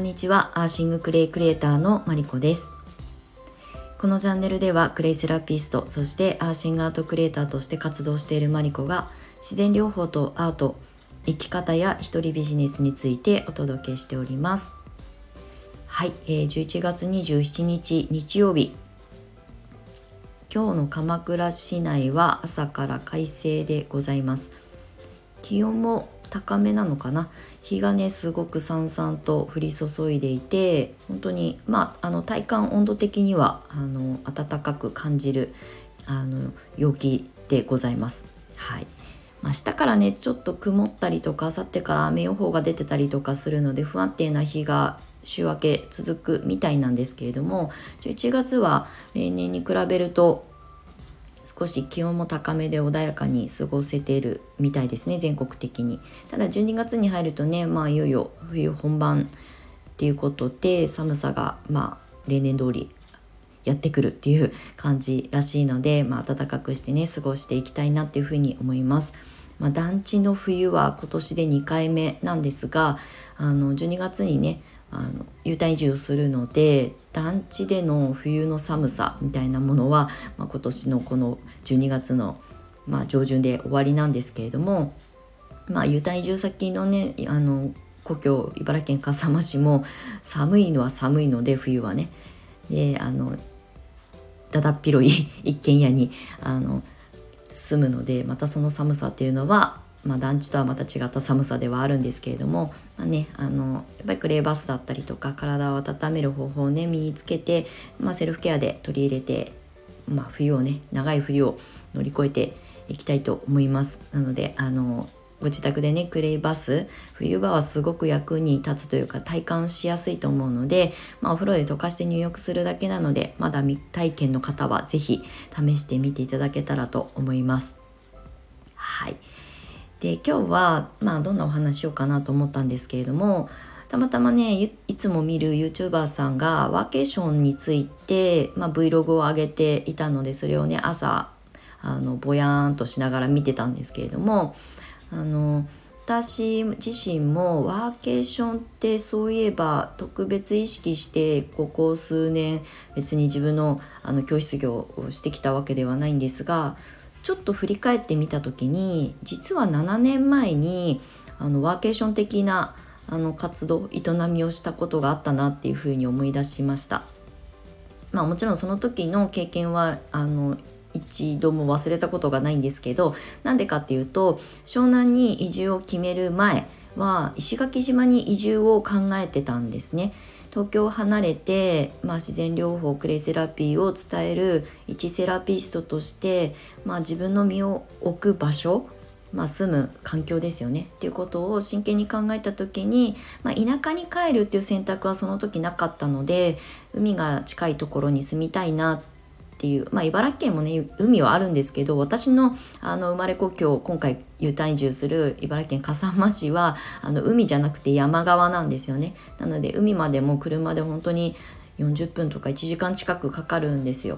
んにちは。アーシングクレイクリエイターのマリコです。このチャンネルではクレイセラピストそしてアーシングアートクリエイターとして活動しているマリコが自然療法とアート生き方や一人ビジネスについてお届けしております。はい、えー、11月27日日曜日。今日の鎌倉市内は朝から快晴でございます。気温も高めなのかな？日がねすごくさんさんと降り注いでいて本当にまああの体感温度的にはあの暖かく感じるあの陽気でございます。はいま、明日からねちょっと曇ったりとか明後日から雨予報が出てたりとかするので不安定な日が週明け続くみたいなんですけれども11月は例年に比べると少し気温も高めで穏やかに過ごせているみたいですね全国的にただ12月に入るとねまあいよいよ冬本番っていうことで寒さがまあ例年通りやってくるっていう感じらしいので、まあ、暖かくしてね過ごしていきたいなっていうふうに思います。まあ、団地の冬は今年で2回目なんですがあの12月にねあの U ターン移住をするので団地での冬の寒さみたいなものは、まあ、今年のこの12月の、まあ、上旬で終わりなんですけれども、まあ、U ターン移住先のねあの故郷茨城県笠間市も寒いのは寒いので冬はね。であのだだっ広い 一軒家にあの住むのでまたその寒さっていうのはまあ、団地とはまた違った寒さではあるんですけれども、まあね、あのやっぱりクレーバスだったりとか体を温める方法をね身につけて、まあ、セルフケアで取り入れて、まあ、冬をね長い冬を乗り越えていきたいと思います。なのであのご自宅でねクレイバス冬場はすごく役に立つというか体感しやすいと思うので、まあ、お風呂で溶かして入浴するだけなのでまだ未体験の方は是非試してみていただけたらと思います。で今日は、まあ、どんなお話しようかなと思ったんですけれどもたまたまねいつも見る YouTuber さんがワーケーションについて、まあ、Vlog を上げていたのでそれをね朝あのぼやーんとしながら見てたんですけれどもあの私自身もワーケーションってそういえば特別意識してここ数年別に自分のあの教室業をしてきたわけではないんですがちょっと振り返ってみた時に実は7年前にあのワーケーション的なあの活動営みをしたことがあったなっていうふうに思い出しました。まあもちろんその時の経験はあの一度も忘れたことがないんですけどなんでかっていうと湘南に移住を決める前は石垣島に移住を考えてたんですね。東京を離れて、まあ、自然療法クレイセラピーを伝える一セラピストとして、まあ、自分の身を置く場所まあ、住む環境ですよね。っていうことを真剣に考えた時に、まあ、田舎に帰るっていう選択はその時なかったので海が近いところに住みたいなっていう、まあ、茨城県もね海はあるんですけど私のあの生まれ故郷今回 U ターン移住する茨城県笠間市はあの海じゃなくて山側なんですよね。なので海までも車で本当に40分とか1時間近くかかるんですよ。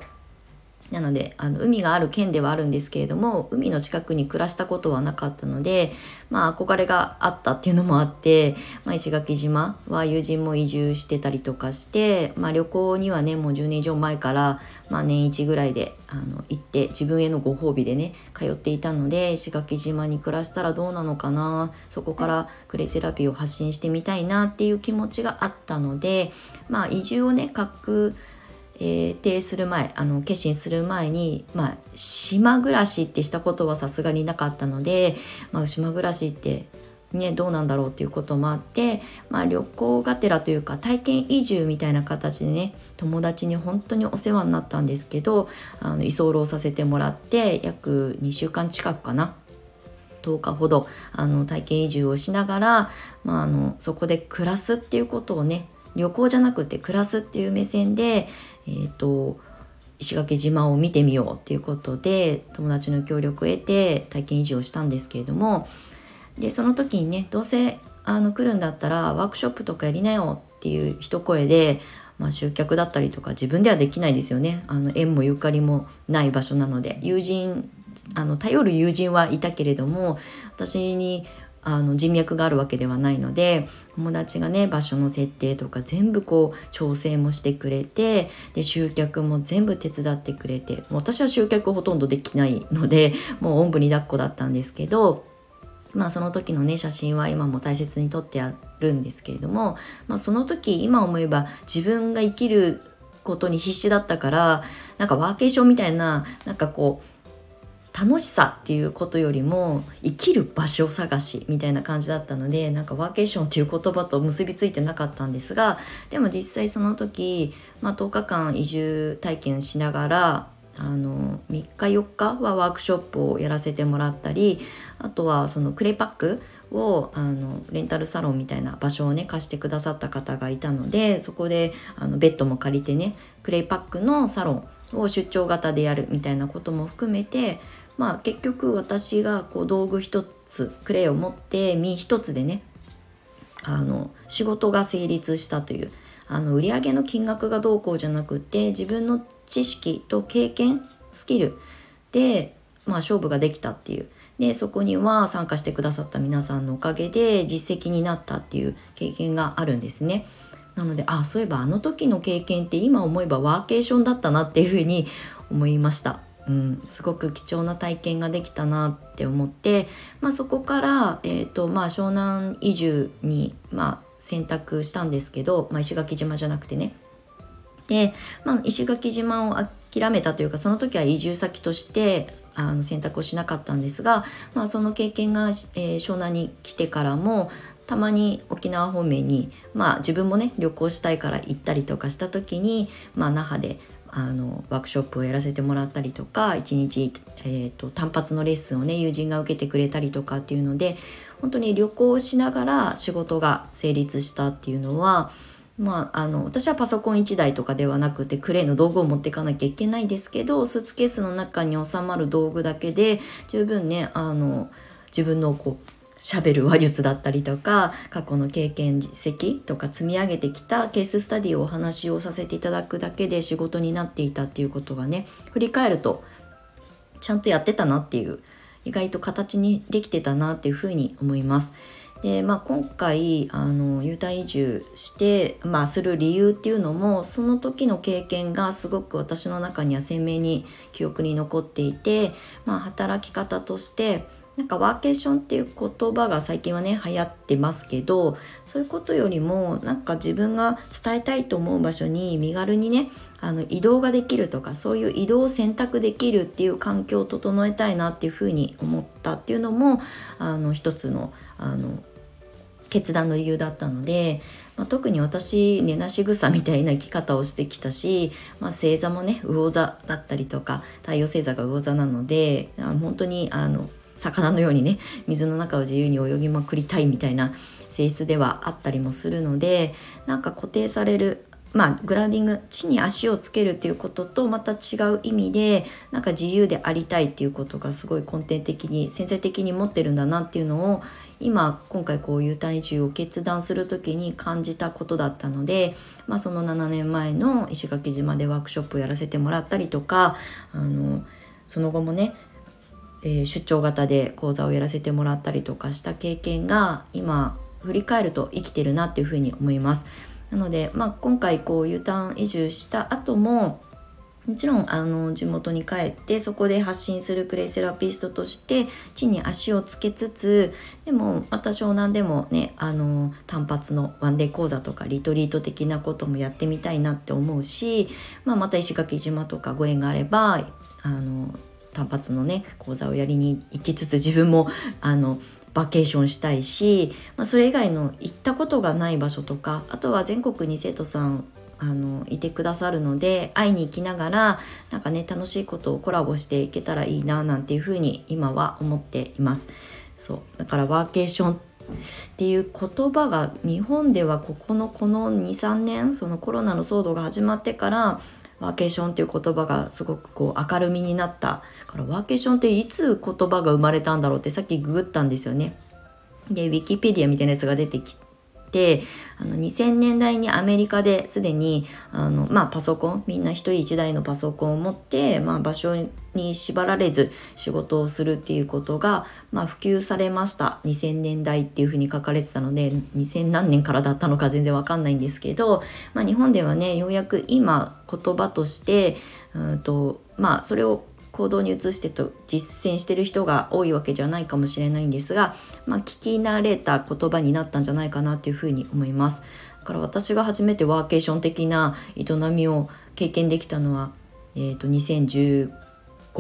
なのであの海がある県ではあるんですけれども海の近くに暮らしたことはなかったので、まあ、憧れがあったっていうのもあって、まあ、石垣島は友人も移住してたりとかして、まあ、旅行にはねもう10年以上前から、まあ、年一ぐらいであの行って自分へのご褒美でね通っていたので石垣島に暮らしたらどうなのかなそこからクレイセラピーを発信してみたいなっていう気持ちがあったので、まあ、移住をねくえー、定する前あの決心する前に、まあ、島暮らしってしたことはさすがになかったので、まあ、島暮らしってね、どうなんだろうっていうこともあって、まあ、旅行がてらというか体験移住みたいな形でね友達に本当にお世話になったんですけどあの居候させてもらって約2週間近くかな。10日ほどあの体験移住をしながら、まあ、あのそこで暮らすっていうことをね旅行じゃなくて暮らすっていう目線で、えーと、石垣島を見てみようっていうことで友達の協力を得て体験移住をしたんですけれどもでその時にねどうせあの来るんだったらワークショップとかやりなよっていう一声で、まあ、集客だったりとか自分ではできないですよね。あの縁もゆかりもない場所なので。友人あの頼る友人はいたけれども私にあの人脈があるわけではないので友達がね場所の設定とか全部こう調整もしてくれてで集客も全部手伝ってくれて私は集客ほとんどできないので もうおんぶに抱っこだったんですけどまあその時のね写真は今も大切に撮ってあるんですけれども、まあ、その時今思えば自分が生きることに必死だったからなんかワーケーションみたいななんかこう楽しさっていうことよりも生きる場所探しみたいな感じだったのでなんかワーケーションっていう言葉と結びついてなかったんですがでも実際その時、まあ、10日間移住体験しながらあの3日4日はワークショップをやらせてもらったりあとはそのクレイパックをあのレンタルサロンみたいな場所をね貸してくださった方がいたのでそこであのベッドも借りてねクレイパックのサロンを出張型でやるみたいなことも含めてまあ結局私がこう道具一つクレイを持って身一つでねあの仕事が成立したというあの売上の金額がどうこうじゃなくて自分の知識と経験スキルで、まあ、勝負ができたっていうでそこには参加してくださった皆さんのおかげで実績になったっていう経験があるんですね。なのであそういえばあの時の経験って今思えばワーケーションだったなっていうふうに思いました。うん、すごく貴重な体験ができたなって思って、まあ、そこから、えーとまあ、湘南移住に、まあ、選択したんですけど、まあ、石垣島じゃなくてね。で、まあ、石垣島を諦めたというかその時は移住先としてあの選択をしなかったんですが、まあ、その経験が、えー、湘南に来てからもたまに沖縄方面に、まあ、自分もね旅行したいから行ったりとかした時に、まあ、那覇であのワークショップをやらせてもらったりとか一日、えーと、単発のレッスンをね友人が受けてくれたりとかっていうので本当に旅行しながら仕事が成立したっていうのはまあ、あの私はパソコン1台とかではなくてクレイの道具を持っていかなきゃいけないですけどスーツケースの中に収まる道具だけで十分ねあの自分のこう喋る話術だったりとか過去の経験実績とか積み上げてきたケーススタディをお話をさせていただくだけで仕事になっていたっていうことがね振り返るとちゃんとやってたなっていう意外と形にできてたなっていうふうに思います。でまあ、今回あの U ターン移住して、まあ、する理由っていうのもその時の経験がすごく私の中には鮮明に記憶に残っていて、まあ、働き方としてなんかワーケーションっていう言葉が最近はね流行ってますけどそういうことよりもなんか自分が伝えたいと思う場所に身軽にねあの移動ができるとかそういう移動を選択できるっていう環境を整えたいなっていうふうに思ったっていうのもあの一つのあの決断の理由だったので、まあ、特に私寝なし草みたいな生き方をしてきたし、まあ、星座もね魚座だったりとか太陽星座が魚座なので本当にあの魚のようにね水の中を自由に泳ぎまくりたいみたいな性質ではあったりもするのでなんか固定されるまあ、グラウンディング地に足をつけるっていうこととまた違う意味でなんか自由でありたいっていうことがすごい根底的に潜在的に持ってるんだなっていうのを今今回こう U ターン移住を決断する時に感じたことだったので、まあ、その7年前の石垣島でワークショップをやらせてもらったりとかあのその後もねえー、出張型で講座をやらせてもらったりとかした経験が今振り返ると生きてるなっていうふうに思います。なので、まあ、今回こう U ターン移住した後ももちろんあの地元に帰ってそこで発信するクレイセラピストとして地に足をつけつつでもまた湘南でもねあの単発のワンデー講座とかリトリート的なこともやってみたいなって思うし、まあ、また石垣島とかご縁があればあの単発のね講座をやりに行きつつ自分もあのバケーションしたいし、まあ、それ以外の行ったことがない場所とかあとは全国に生徒さんあのいてくださるので会いに行きながらなんかね楽しいことをコラボしていけたらいいななんていうふうに今は思っています。そうだからワーケーションっていう言葉が日本ではここのこの23年そのコロナの騒動が始まってからワーケーションっていう言葉がすごくこう明るみになったからワーケーションっていつ言葉が生まれたんだろうってさっきググったんですよね。でウィキペディアみたいなやつが出てきてあの2000年代にアメリカですでにあの、まあ、パソコンみんな1人1台のパソコンを持って、まあ、場所に縛られず仕事をするっていうことが、まあ、普及されました。2000年代っていうふうに書かれてたので2000何年からだったのか全然わかんないんですけど、まあ、日本ではねようやく今言葉としてうんとまあそれを行動に移してと実践してる人が多いわけじゃないかもしれないんですが、まあ、聞き慣れた言葉になったんじゃないかなっていうふうに思います。だから私が初めてワーケーション的な営みを経験できたのは、えーと、2015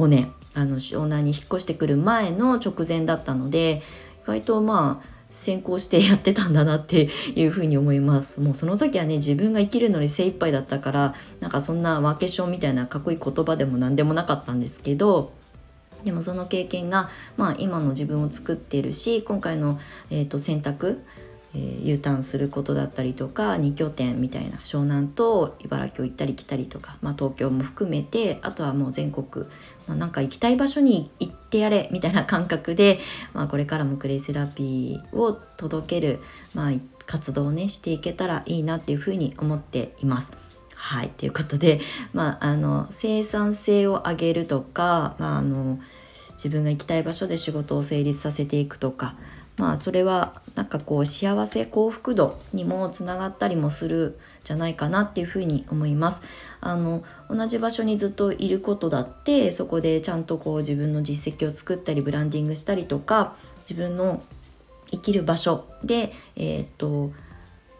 年あの湘南に引っ越してくる前の直前だったので意外とまあ先行してやってたんだなっていうふうに思います。もうその時はね自分が生きるのに精一杯だったからなんかそんなワーケーションみたいなかっこいい言葉でも何でもなかったんですけどでもその経験が、まあ、今の自分を作っているし今回の、えーと、選択えー、U ターンすることだったりとか2拠点みたいな湘南と茨城を行ったり来たりとか、まあ、東京も含めてあとはもう全国、まあ、なんか行きたい場所に行ってやれみたいな感覚で、まあ、これからもクレイセラピーを届ける、まあ、活動をねしていけたらいいなっていうふうに思っています。はいということで、まあ、あの生産性を上げるとか、まあ、あの自分が行きたい場所で仕事を成立させていくとかまあそれはなんかこう幸せ幸福度にもつながったりもするじゃないかなっていうふうに思います。あの同じ場所にずっといることだってそこでちゃんとこう自分の実績を作ったりブランディングしたりとか自分の生きる場所で、えー、っと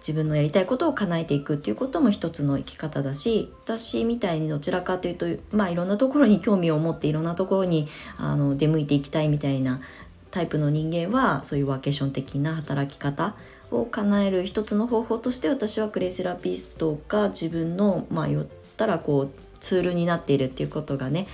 自分のやりたいことを叶えていくっていうことも一つの生き方だし私みたいにどちらかというとまあいろんなところに興味を持っていろんなところにあの出向いていきたいみたいなタイプの人間はそういうワーケーション的な働き方を叶える一つの方法として私はクレイセラピストが自分のまあ言ったらこうツールになっているっていうことがね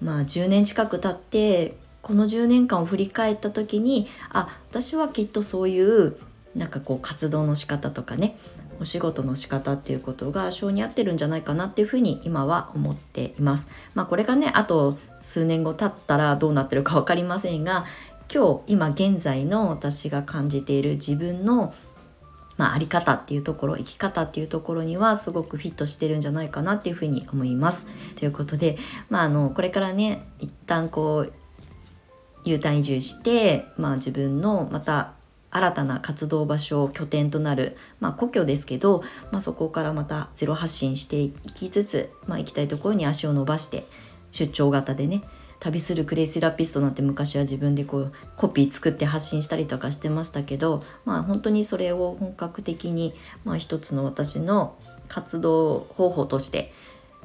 まあ10年近く経ってこの10年間を振り返った時にあ私はきっとそういうなんかこう活動の仕方とかねお仕事の仕方っていうことが性に合ってるんじゃないかなっていうふうに今は思っています。まあこれがねあと数年後経ったらどうなってるか分かりませんが今日今現在の私が感じている自分のまあ、あり方っていうところ生き方っていうところにはすごくフィットしてるんじゃないかなっていうふうに思います。ということで、まあ、あのこれからね一旦こう U ターン移住して、まあ、自分のまた新たな活動場所拠点となる、まあ、故郷ですけど、まあ、そこからまたゼロ発信していきつつ、まあ、行きたいところに足を伸ばして出張型でね旅するクレイセラピストなんて昔は自分でこうコピー作って発信したりとかしてましたけどまあ本当にそれを本格的に、まあ、一つの私の活動方法として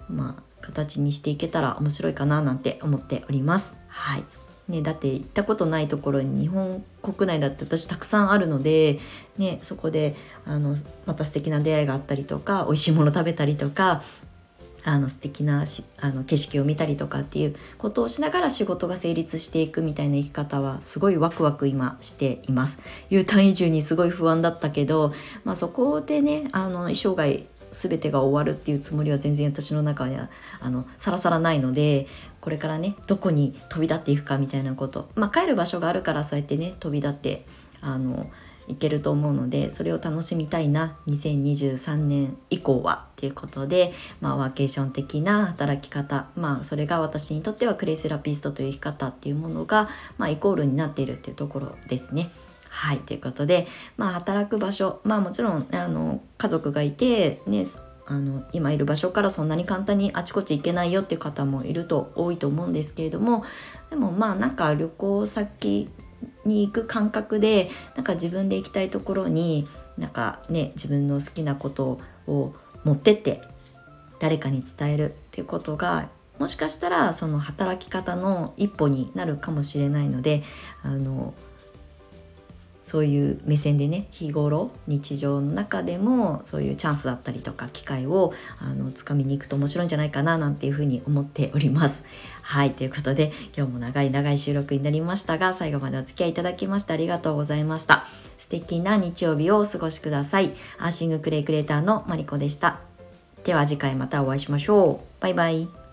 まあ形にしていけたら面白いかななんて思っております。はいね、だって行ったことないところに日本国内だって私たくさんあるので、ね、そこであのまた素敵な出会いがあったりとか美味しいもの食べたりとかあの素敵なしあの景色を見たりとかっていうことをしながら仕事が成立していくみたいな生き方はすごいワクワク今しています。U ターン移住にすごい不安だったけど、まあ、そこでねあの生涯全てが終わるっていうつもりは全然私の中にはあのさらさらないのでこれからねどこに飛び立っていくかみたいなこと。まあ帰る場所があるからそうやってね飛び立ってあのいけると思うのでそれを楽しみたいな2023年以降はっていうことで、まあ、ワーケーション的な働き方まあそれが私にとってはクレイセラピストという生き方っていうものが、まあ、イコールになっているっていうところですね。はいということで、まあ、働く場所まあもちろんあの家族がいてねあの今いる場所からそんなに簡単にあちこち行けないよっていう方もいると多いと思うんですけれどもでもまあなんか旅行先に行く感覚でなんか自分で行きたいところになんかね自分の好きなことを持ってって誰かに伝えるっていうことがもしかしたらその働き方の一歩になるかもしれないのであのそういう目線でね日頃日常の中でもそういうチャンスだったりとか機会をあの掴みに行くと面白いんじゃないかななんていうふうに思っております。はいということで今日も長い長い収録になりましたが最後までお付き合いいただきましてありがとうございました。素敵な日曜日をお過ごしください。アーシングクレイクレーターのマリコでした。では次回またお会いしましょう。バイバイ。